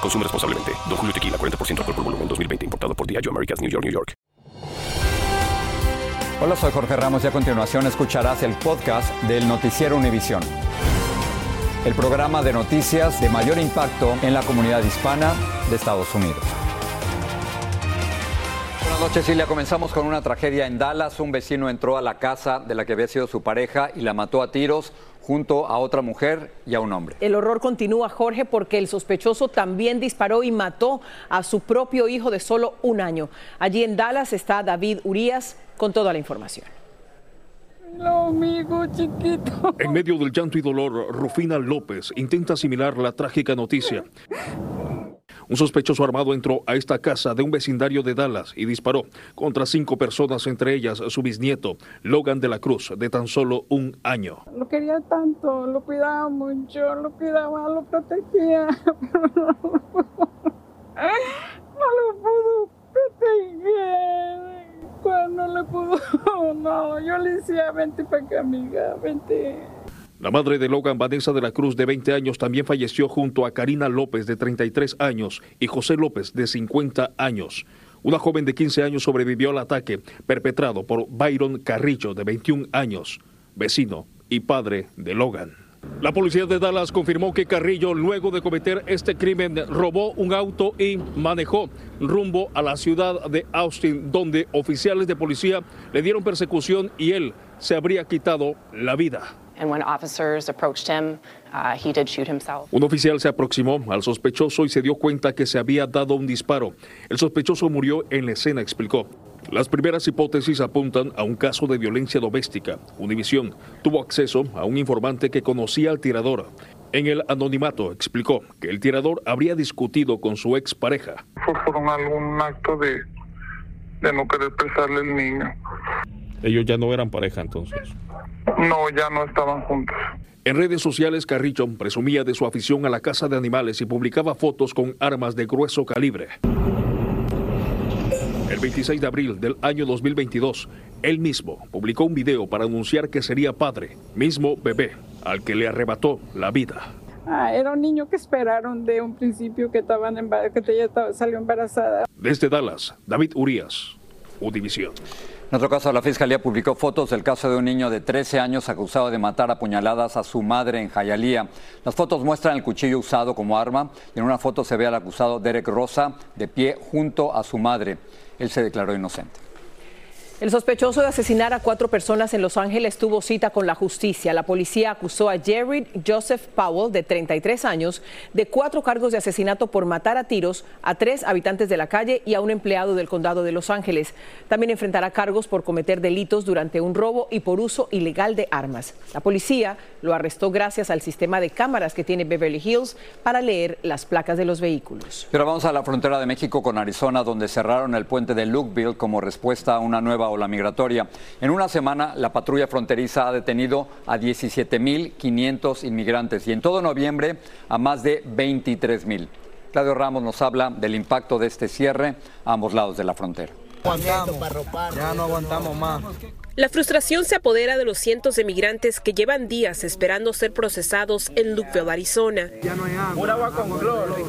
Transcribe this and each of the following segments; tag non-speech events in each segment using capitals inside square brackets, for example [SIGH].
Consume responsablemente. Don Julio Tequila, 40% alcohol por volumen, 2020. Importado por Diageo Americas, New York, New York. Hola, soy Jorge Ramos y a continuación escucharás el podcast del Noticiero Univisión. El programa de noticias de mayor impacto en la comunidad hispana de Estados Unidos. Buenas noches, Silvia. Comenzamos con una tragedia en Dallas. Un vecino entró a la casa de la que había sido su pareja y la mató a tiros junto a otra mujer y a un hombre. El horror continúa, Jorge, porque el sospechoso también disparó y mató a su propio hijo de solo un año. Allí en Dallas está David Urias con toda la información. amigo chiquito. En medio del llanto y dolor, Rufina López intenta asimilar la trágica noticia. Un sospechoso armado entró a esta casa de un vecindario de Dallas y disparó contra cinco personas, entre ellas su bisnieto, Logan de la Cruz, de tan solo un año. Lo quería tanto, lo cuidaba mucho, lo cuidaba, lo protegía, [LAUGHS] no lo pudo proteger. Cuando le pudo, [LAUGHS] no, yo le decía, vente para acá, amiga, vente. La madre de Logan, Vanessa de la Cruz, de 20 años, también falleció junto a Karina López, de 33 años, y José López, de 50 años. Una joven de 15 años sobrevivió al ataque perpetrado por Byron Carrillo, de 21 años, vecino y padre de Logan. La policía de Dallas confirmó que Carrillo, luego de cometer este crimen, robó un auto y manejó rumbo a la ciudad de Austin, donde oficiales de policía le dieron persecución y él se habría quitado la vida. Un oficial se aproximó al sospechoso y se dio cuenta que se había dado un disparo. El sospechoso murió en la escena, explicó. Las primeras hipótesis apuntan a un caso de violencia doméstica. Univision tuvo acceso a un informante que conocía al tirador. En el anonimato explicó que el tirador habría discutido con su expareja. Fue por algún acto de, de no querer prestarle el niño. Ellos ya no eran pareja entonces. No, ya no estaban juntos. En redes sociales, Carrillo presumía de su afición a la caza de animales y publicaba fotos con armas de grueso calibre. El 26 de abril del año 2022, él mismo publicó un video para anunciar que sería padre, mismo bebé, al que le arrebató la vida. Ah, era un niño que esperaron de un principio que, estaban que ella salió embarazada. Desde Dallas, David Urias, Udivisión. En otro caso, la Fiscalía publicó fotos del caso de un niño de 13 años acusado de matar a puñaladas a su madre en Jayalía. Las fotos muestran el cuchillo usado como arma y en una foto se ve al acusado Derek Rosa de pie junto a su madre. Él se declaró inocente. El sospechoso de asesinar a cuatro personas en Los Ángeles tuvo cita con la justicia. La policía acusó a Jared Joseph Powell, de 33 años, de cuatro cargos de asesinato por matar a tiros a tres habitantes de la calle y a un empleado del condado de Los Ángeles. También enfrentará cargos por cometer delitos durante un robo y por uso ilegal de armas. La policía lo arrestó gracias al sistema de cámaras que tiene Beverly Hills para leer las placas de los vehículos. Pero vamos a la frontera de México con Arizona, donde cerraron el puente de Lukeville como respuesta a una nueva ola migratoria. En una semana, la patrulla fronteriza ha detenido a 17.500 inmigrantes y en todo noviembre a más de 23.000. Claudio Ramos nos habla del impacto de este cierre a ambos lados de la frontera. Ya no aguantamos más. La frustración se apodera de los cientos de migrantes que llevan días esperando ser procesados en Lukeville, Arizona.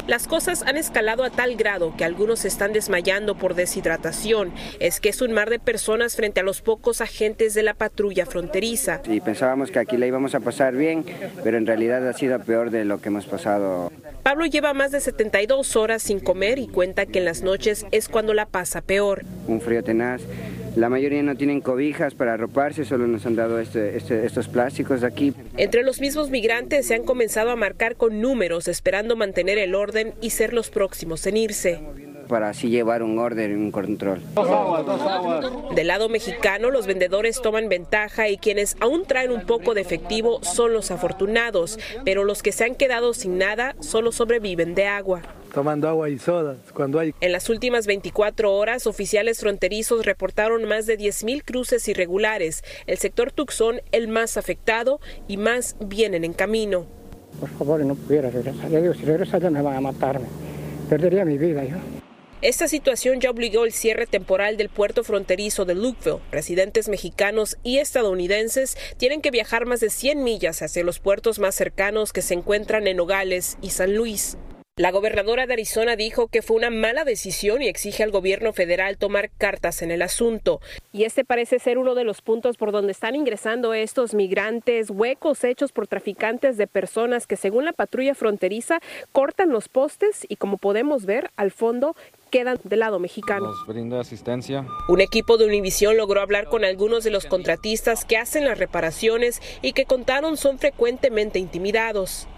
Las cosas han escalado a tal grado que algunos están desmayando por deshidratación. Es que es un mar de personas frente a los pocos agentes de la patrulla fronteriza. Y pensábamos que aquí la íbamos a pasar bien, pero en realidad ha sido peor de lo que hemos pasado. Pablo lleva más de 72 horas sin comer y cuenta que en las noches es cuando la pasa peor. Un frío tenaz. La mayoría no tienen cobijas para arroparse, solo nos han dado este, este, estos plásticos de aquí. Entre los mismos migrantes se han comenzado a marcar con números esperando mantener el orden y ser los próximos en irse para así llevar un orden y un control. Del lado mexicano, los vendedores toman ventaja y quienes aún traen un poco de efectivo son los afortunados, pero los que se han quedado sin nada solo sobreviven de agua tomando agua y sodas cuando hay. En las últimas 24 horas, oficiales fronterizos reportaron más de 10.000 cruces irregulares. El sector Tucson, el más afectado, y más vienen en camino. Por favor, no pudiera regresar. Ya digo, si regreso allá me van a matarme. Perdería mi vida yo. Esta situación ya obligó el cierre temporal del puerto fronterizo de Lukeville. Residentes mexicanos y estadounidenses tienen que viajar más de 100 millas hacia los puertos más cercanos que se encuentran en Nogales y San Luis. La gobernadora de Arizona dijo que fue una mala decisión y exige al gobierno federal tomar cartas en el asunto. Y este parece ser uno de los puntos por donde están ingresando estos migrantes, huecos hechos por traficantes de personas que según la patrulla fronteriza cortan los postes y como podemos ver al fondo quedan del lado mexicano. Nos brinda asistencia. Un equipo de Univisión logró hablar con algunos de los contratistas que hacen las reparaciones y que contaron son frecuentemente intimidados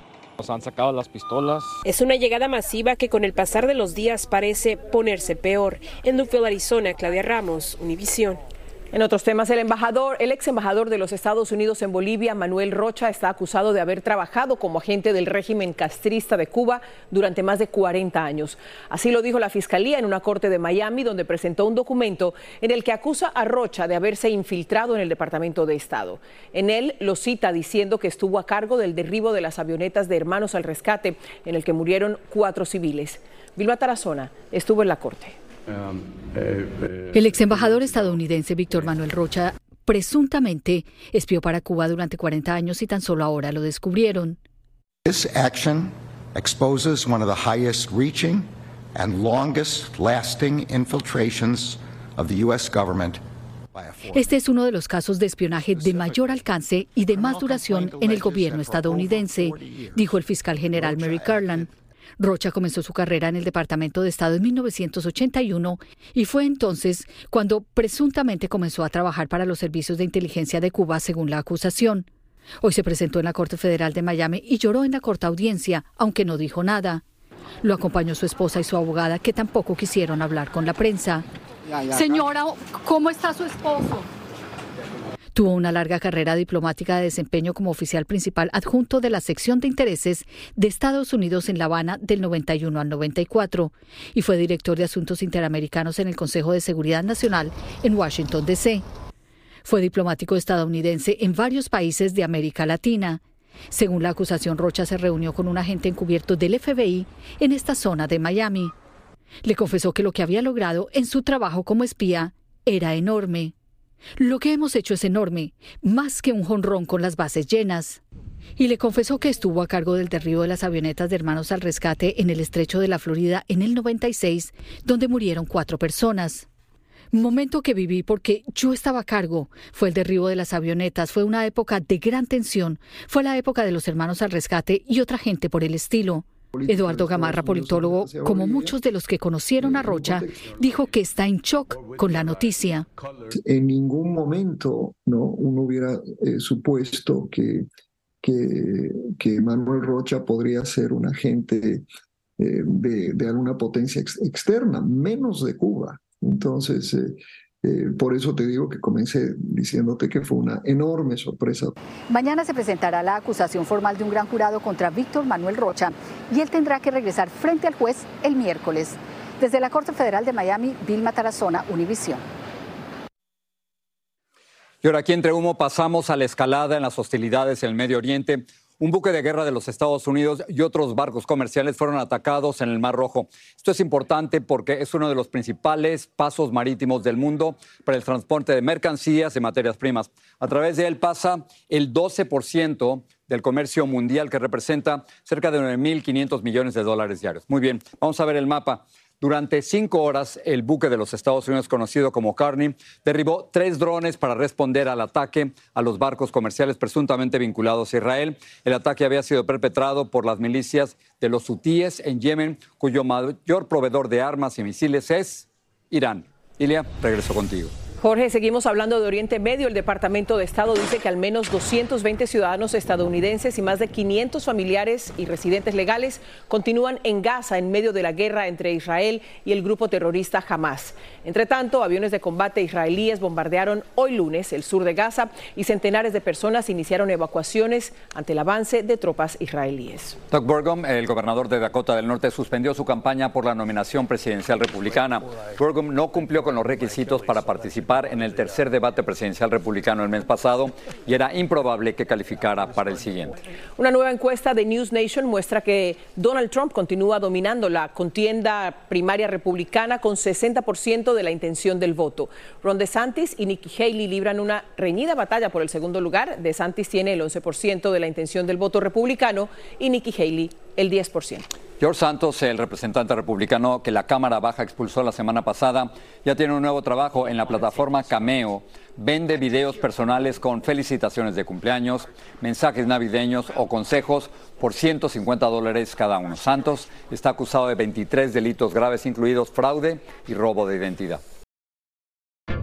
han sacado las pistolas. Es una llegada masiva que con el pasar de los días parece ponerse peor. En Newfield, Arizona, Claudia Ramos, Univisión. En otros temas, el embajador, el ex embajador de los Estados Unidos en Bolivia, Manuel Rocha, está acusado de haber trabajado como agente del régimen castrista de Cuba durante más de 40 años. Así lo dijo la fiscalía en una corte de Miami, donde presentó un documento en el que acusa a Rocha de haberse infiltrado en el Departamento de Estado. En él lo cita diciendo que estuvo a cargo del derribo de las avionetas de Hermanos al Rescate, en el que murieron cuatro civiles. Vilma Tarazona estuvo en la corte. El ex embajador estadounidense Víctor Manuel Rocha presuntamente espió para Cuba durante 40 años y tan solo ahora lo descubrieron. This action exposes one of the highest reaching and longest lasting infiltrations of the US government este es uno de los casos de espionaje de mayor alcance y de más duración en el gobierno estadounidense, dijo el fiscal general Mary Garland. Rocha comenzó su carrera en el Departamento de Estado en 1981 y fue entonces cuando presuntamente comenzó a trabajar para los servicios de inteligencia de Cuba, según la acusación. Hoy se presentó en la Corte Federal de Miami y lloró en la corta audiencia, aunque no dijo nada. Lo acompañó su esposa y su abogada, que tampoco quisieron hablar con la prensa. Señora, ¿cómo está su esposo? Tuvo una larga carrera diplomática de desempeño como oficial principal adjunto de la sección de intereses de Estados Unidos en La Habana del 91 al 94 y fue director de Asuntos Interamericanos en el Consejo de Seguridad Nacional en Washington, D.C. Fue diplomático estadounidense en varios países de América Latina. Según la acusación, Rocha se reunió con un agente encubierto del FBI en esta zona de Miami. Le confesó que lo que había logrado en su trabajo como espía era enorme. Lo que hemos hecho es enorme, más que un jonrón con las bases llenas. Y le confesó que estuvo a cargo del derribo de las avionetas de Hermanos al Rescate en el estrecho de la Florida en el 96, donde murieron cuatro personas. Momento que viví porque yo estaba a cargo. Fue el derribo de las avionetas, fue una época de gran tensión, fue la época de los Hermanos al Rescate y otra gente por el estilo. Eduardo Gamarra, politólogo, como muchos de los que conocieron a Rocha, dijo que está en shock con la noticia. En ningún momento ¿no? uno hubiera eh, supuesto que, que, Manuel Rocha podría ser un agente eh, de, alguna potencia externa, menos de Cuba. Entonces, eh, eh, por eso te digo que comencé diciéndote que fue una enorme sorpresa. Mañana se presentará la acusación formal de un gran jurado contra Víctor Manuel Rocha y él tendrá que regresar frente al juez el miércoles. Desde la Corte Federal de Miami, Vilma Tarazona, Univisión. Y ahora aquí entre humo pasamos a la escalada en las hostilidades en el Medio Oriente. Un buque de guerra de los Estados Unidos y otros barcos comerciales fueron atacados en el Mar Rojo. Esto es importante porque es uno de los principales pasos marítimos del mundo para el transporte de mercancías y materias primas. A través de él pasa el 12% del comercio mundial, que representa cerca de 9.500 millones de dólares diarios. Muy bien, vamos a ver el mapa. Durante cinco horas, el buque de los Estados Unidos, conocido como Carney, derribó tres drones para responder al ataque a los barcos comerciales presuntamente vinculados a Israel. El ataque había sido perpetrado por las milicias de los hutíes en Yemen, cuyo mayor proveedor de armas y misiles es Irán. Ilia, regreso contigo. Jorge, seguimos hablando de Oriente Medio. El Departamento de Estado dice que al menos 220 ciudadanos estadounidenses y más de 500 familiares y residentes legales continúan en Gaza en medio de la guerra entre Israel y el grupo terrorista Hamas. Entre tanto, aviones de combate israelíes bombardearon hoy lunes el sur de Gaza y centenares de personas iniciaron evacuaciones ante el avance de tropas israelíes. Doug Burgum, el gobernador de Dakota del Norte, suspendió su campaña por la nominación presidencial republicana. Burgum no cumplió con los requisitos para participar en el tercer debate presidencial republicano el mes pasado y era improbable que calificara para el siguiente. Una nueva encuesta de News Nation muestra que Donald Trump continúa dominando la contienda primaria republicana con 60% de la intención del voto. Ron DeSantis y Nikki Haley libran una reñida batalla por el segundo lugar. DeSantis tiene el 11% de la intención del voto republicano y Nikki Haley el 10%. George Santos, el representante republicano que la Cámara Baja expulsó la semana pasada, ya tiene un nuevo trabajo en la plataforma Cameo. Vende videos personales con felicitaciones de cumpleaños, mensajes navideños o consejos por 150 dólares cada uno. Santos está acusado de 23 delitos graves, incluidos fraude y robo de identidad.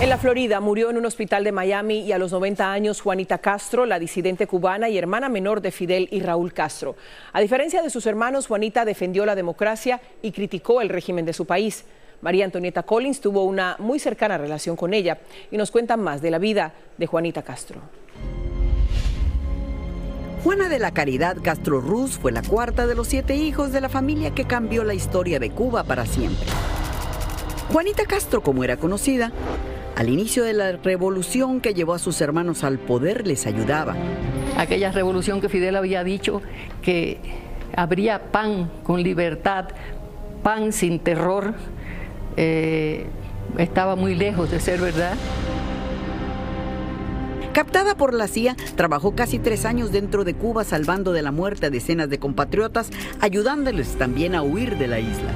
En la Florida murió en un hospital de Miami y a los 90 años Juanita Castro, la disidente cubana y hermana menor de Fidel y Raúl Castro. A diferencia de sus hermanos, Juanita defendió la democracia y criticó el régimen de su país. María Antonieta Collins tuvo una muy cercana relación con ella y nos cuenta más de la vida de Juanita Castro. Juana de la Caridad Castro Ruz fue la cuarta de los siete hijos de la familia que cambió la historia de Cuba para siempre. Juanita Castro, como era conocida, al inicio de la revolución que llevó a sus hermanos al poder les ayudaba. Aquella revolución que Fidel había dicho que habría pan con libertad, pan sin terror, eh, estaba muy lejos de ser verdad. Captada por la CIA, trabajó casi tres años dentro de Cuba salvando de la muerte a decenas de compatriotas, ayudándoles también a huir de la isla.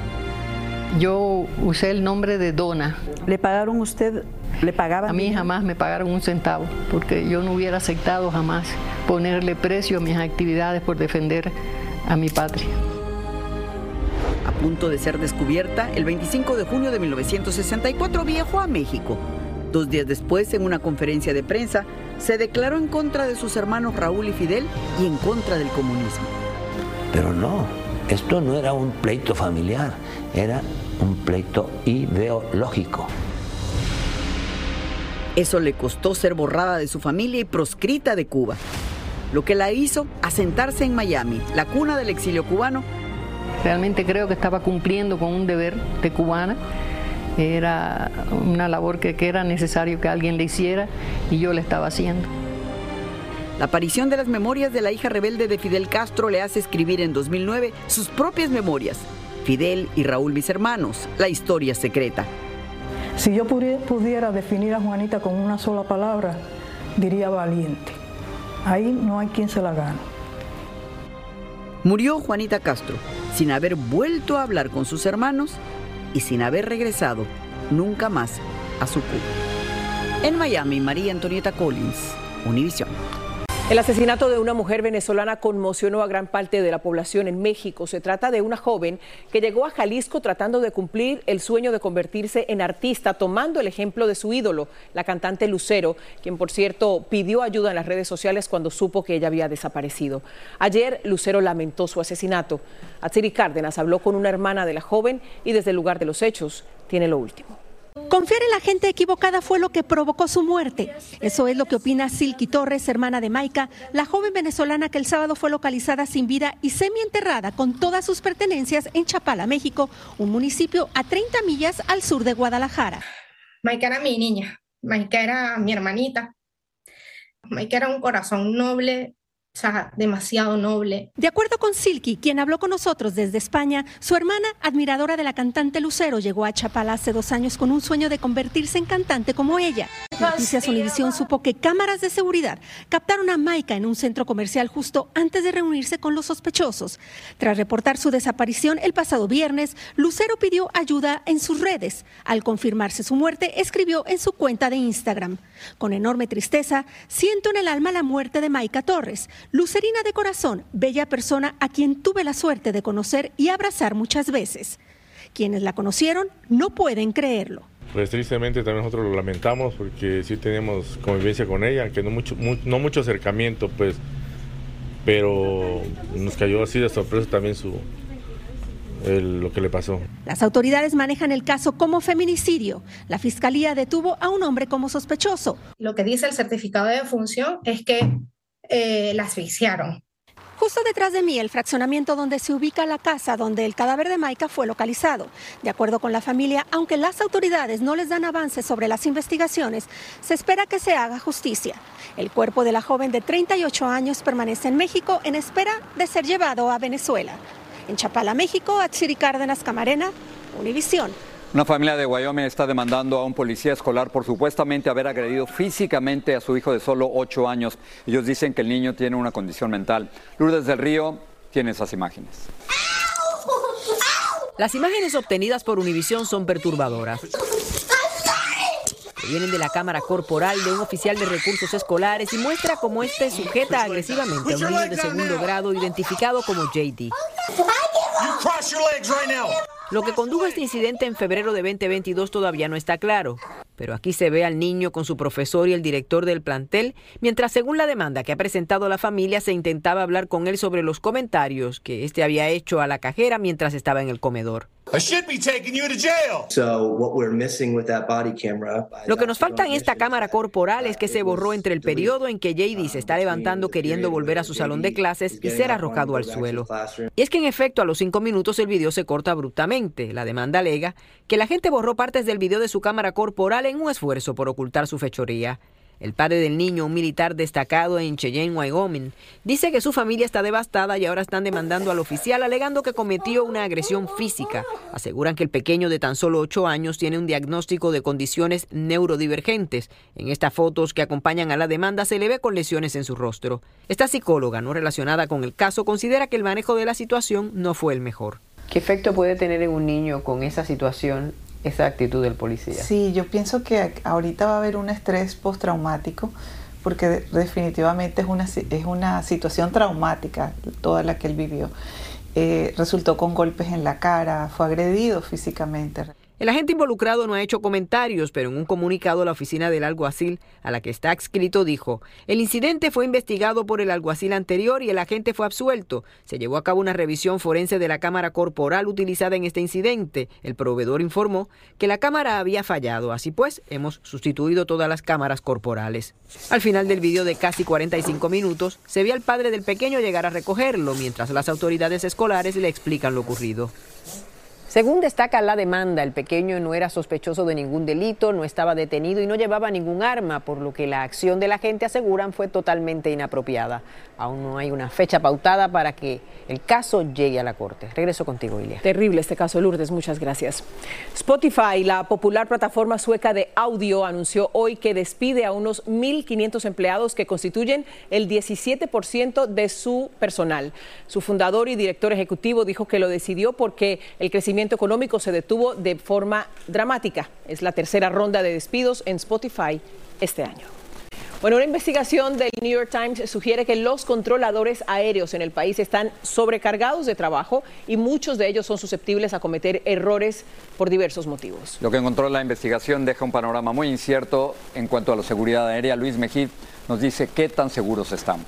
Yo usé el nombre de Dona. ¿Le pagaron usted? ¿Le pagaban? A mí jamás me pagaron un centavo, porque yo no hubiera aceptado jamás ponerle precio a mis actividades por defender a mi patria. A punto de ser descubierta, el 25 de junio de 1964 viajó a México. Dos días después, en una conferencia de prensa, se declaró en contra de sus hermanos Raúl y Fidel y en contra del comunismo. Pero no, esto no era un pleito familiar, era un pleito ideológico. Eso le costó ser borrada de su familia y proscrita de Cuba, lo que la hizo asentarse en Miami, la cuna del exilio cubano. Realmente creo que estaba cumpliendo con un deber de cubana. Era una labor que, que era necesario que alguien le hiciera y yo le estaba haciendo. La aparición de las memorias de la hija rebelde de Fidel Castro le hace escribir en 2009 sus propias memorias. Fidel y Raúl, mis hermanos, la historia secreta. Si yo pudiera definir a Juanita con una sola palabra, diría valiente. Ahí no hay quien se la gane. Murió Juanita Castro sin haber vuelto a hablar con sus hermanos y sin haber regresado nunca más a su Cuba. En Miami, María Antonieta Collins, Univision. El asesinato de una mujer venezolana conmocionó a gran parte de la población en México. Se trata de una joven que llegó a Jalisco tratando de cumplir el sueño de convertirse en artista, tomando el ejemplo de su ídolo, la cantante Lucero, quien por cierto pidió ayuda en las redes sociales cuando supo que ella había desaparecido. Ayer Lucero lamentó su asesinato. Atsiri Cárdenas habló con una hermana de la joven y desde el lugar de los hechos tiene lo último. Confiar en la gente equivocada fue lo que provocó su muerte. Eso es lo que opina Silky Torres, hermana de Maika, la joven venezolana que el sábado fue localizada sin vida y semienterrada con todas sus pertenencias en Chapala, México, un municipio a 30 millas al sur de Guadalajara. Maika era mi niña, Maika era mi hermanita. Maika era un corazón noble, o sea, demasiado noble. De acuerdo con Silky, quien habló con nosotros desde España, su hermana, admiradora de la cantante Lucero, llegó a Chapala hace dos años con un sueño de convertirse en cantante como ella. Noticias Univisión supo que cámaras de seguridad captaron a Maika en un centro comercial justo antes de reunirse con los sospechosos. Tras reportar su desaparición el pasado viernes, Lucero pidió ayuda en sus redes. Al confirmarse su muerte, escribió en su cuenta de Instagram. Con enorme tristeza, siento en el alma la muerte de Maika Torres Lucerina de corazón, bella persona a quien tuve la suerte de conocer y abrazar muchas veces. Quienes la conocieron no pueden creerlo. Pues tristemente también nosotros lo lamentamos porque sí tenemos convivencia con ella, aunque no mucho, no mucho acercamiento, pues, pero nos cayó así de sorpresa también su, lo que le pasó. Las autoridades manejan el caso como feminicidio. La fiscalía detuvo a un hombre como sospechoso. Lo que dice el certificado de defunción es que eh, la asfixiaron. Justo detrás de mí, el fraccionamiento donde se ubica la casa donde el cadáver de Maika fue localizado. De acuerdo con la familia, aunque las autoridades no les dan avances sobre las investigaciones, se espera que se haga justicia. El cuerpo de la joven de 38 años permanece en México en espera de ser llevado a Venezuela. En Chapala, México, Atsiri Cárdenas Camarena, Univisión. Una familia de Wyoming está demandando a un policía escolar por supuestamente haber agredido físicamente a su hijo de solo ocho años. Ellos dicen que el niño tiene una condición mental. Lourdes del Río tiene esas imágenes. Las imágenes obtenidas por Univisión son perturbadoras. Vienen de la cámara corporal de un oficial de recursos escolares y muestra cómo este sujeta agresivamente a un niño de segundo grado identificado como JD. Lo que condujo a este incidente en febrero de 2022 todavía no está claro, pero aquí se ve al niño con su profesor y el director del plantel, mientras según la demanda que ha presentado la familia se intentaba hablar con él sobre los comentarios que este había hecho a la cajera mientras estaba en el comedor. Lo que nos falta en esta cámara corporal es que se borró entre el periodo en que JD se está levantando queriendo volver a su salón de clases y ser arrojado al suelo. Y es que en efecto a los cinco minutos el video se corta abruptamente. La demanda alega que la gente borró partes del video de su cámara corporal en un esfuerzo por ocultar su fechoría. El padre del niño, un militar destacado en Cheyenne, Wyoming, dice que su familia está devastada y ahora están demandando al oficial alegando que cometió una agresión física. Aseguran que el pequeño de tan solo 8 años tiene un diagnóstico de condiciones neurodivergentes. En estas fotos que acompañan a la demanda se le ve con lesiones en su rostro. Esta psicóloga, no relacionada con el caso, considera que el manejo de la situación no fue el mejor. ¿Qué efecto puede tener en un niño con esa situación esa actitud del policía. Sí, yo pienso que ahorita va a haber un estrés postraumático porque definitivamente es una, es una situación traumática toda la que él vivió. Eh, resultó con golpes en la cara, fue agredido físicamente. El agente involucrado no ha hecho comentarios, pero en un comunicado la oficina del alguacil a la que está adscrito dijo, el incidente fue investigado por el alguacil anterior y el agente fue absuelto. Se llevó a cabo una revisión forense de la cámara corporal utilizada en este incidente. El proveedor informó que la cámara había fallado, así pues hemos sustituido todas las cámaras corporales. Al final del video de casi 45 minutos, se ve al padre del pequeño llegar a recogerlo, mientras las autoridades escolares le explican lo ocurrido. Según destaca la demanda, el pequeño no era sospechoso de ningún delito, no estaba detenido y no llevaba ningún arma, por lo que la acción de la gente, aseguran, fue totalmente inapropiada. Aún no hay una fecha pautada para que el caso llegue a la corte. Regreso contigo, Ilia. Terrible este caso, Lourdes. Muchas gracias. Spotify, la popular plataforma sueca de audio, anunció hoy que despide a unos 1.500 empleados que constituyen el 17% de su personal. Su fundador y director ejecutivo dijo que lo decidió porque el crecimiento económico se detuvo de forma dramática. Es la tercera ronda de despidos en Spotify este año. Bueno, una investigación del New York Times sugiere que los controladores aéreos en el país están sobrecargados de trabajo y muchos de ellos son susceptibles a cometer errores por diversos motivos. Lo que encontró la investigación deja un panorama muy incierto en cuanto a la seguridad aérea. Luis Mejid nos dice qué tan seguros estamos.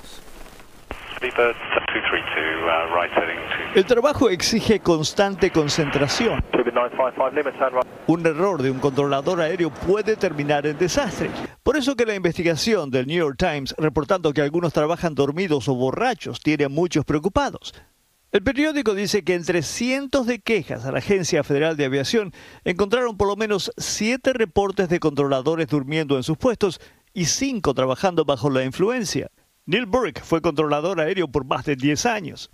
El trabajo exige constante concentración. Un error de un controlador aéreo puede terminar en desastre. Por eso que la investigación del New York Times reportando que algunos trabajan dormidos o borrachos tiene a muchos preocupados. El periódico dice que entre cientos de quejas a la Agencia Federal de Aviación encontraron por lo menos siete reportes de controladores durmiendo en sus puestos y cinco trabajando bajo la influencia. Neil Burke fue controlador aéreo por más de 10 años.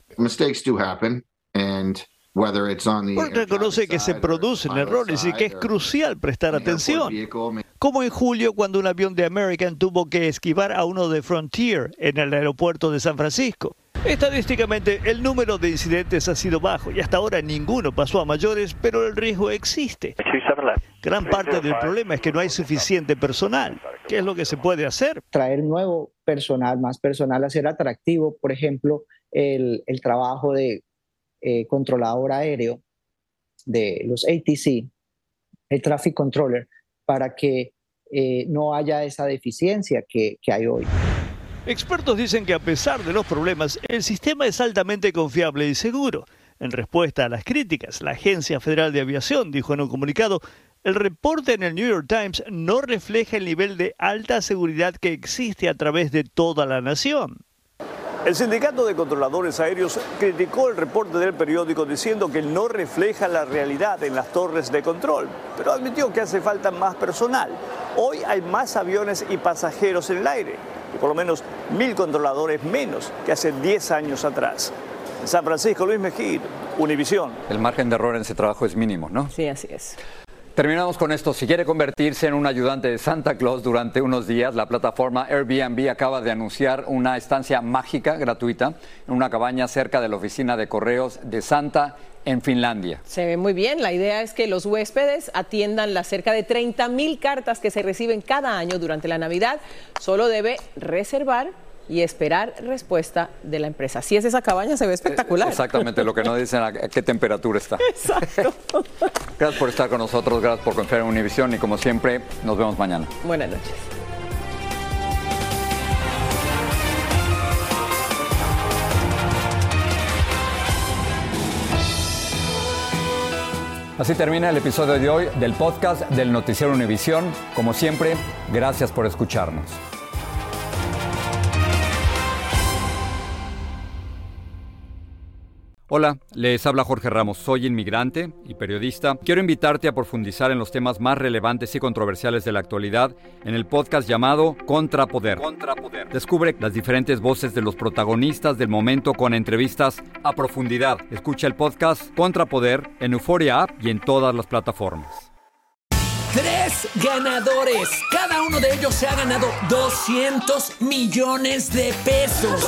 Burke reconoce que se producen errores y que es crucial prestar atención. Como en julio cuando un avión de American tuvo que esquivar a uno de Frontier en el aeropuerto de San Francisco. Estadísticamente, el número de incidentes ha sido bajo y hasta ahora ninguno pasó a mayores, pero el riesgo existe. Gran parte del problema es que no hay suficiente personal. ¿Qué es lo que se puede hacer? Traer nuevo personal, más personal, hacer atractivo, por ejemplo, el, trabajo de eh, controlador aéreo de los ATC, el Traffic Controller, para que eh, no haya esa deficiencia que hay hoy. Expertos dicen que a pesar de los problemas, el sistema es altamente confiable y seguro. En respuesta a las críticas, la Agencia Federal de Aviación dijo en un comunicado, el reporte en el New York Times no refleja el nivel de alta seguridad que existe a través de toda la nación. El sindicato de controladores aéreos criticó el reporte del periódico diciendo que no refleja la realidad en las torres de control, pero admitió que hace falta más personal. Hoy hay más aviones y pasajeros en el aire y por lo menos mil controladores menos que hace 10 años atrás. En San Francisco, Luis Mejía, Univisión. El margen de error en ese trabajo es mínimo, ¿no? Sí, así es. Terminamos con esto. Si quiere convertirse en un ayudante de Santa Claus durante unos días, la plataforma Airbnb acaba de anunciar una estancia mágica gratuita en una cabaña cerca de la oficina de correos de Santa en Finlandia. Se ve muy bien. La idea es que los huéspedes atiendan las cerca de 30 mil cartas que se reciben cada año durante la Navidad. Solo debe reservar y esperar respuesta de la empresa. Si es esa cabaña, se ve espectacular. Exactamente, lo que no dicen a qué temperatura está. Exacto. [LAUGHS] Gracias por estar con nosotros, gracias por confiar en Univision y como siempre, nos vemos mañana. Buenas noches. Así termina el episodio de hoy del podcast del Noticiero Univisión. Como siempre, gracias por escucharnos. Hola, les habla Jorge Ramos, soy inmigrante y periodista. Quiero invitarte a profundizar en los temas más relevantes y controversiales de la actualidad en el podcast llamado Contrapoder. Contrapoder. Descubre las diferentes voces de los protagonistas del momento con entrevistas a profundidad. Escucha el podcast Contrapoder en Euforia App y en todas las plataformas. Tres ganadores. Cada uno de ellos se ha ganado 200 millones de pesos.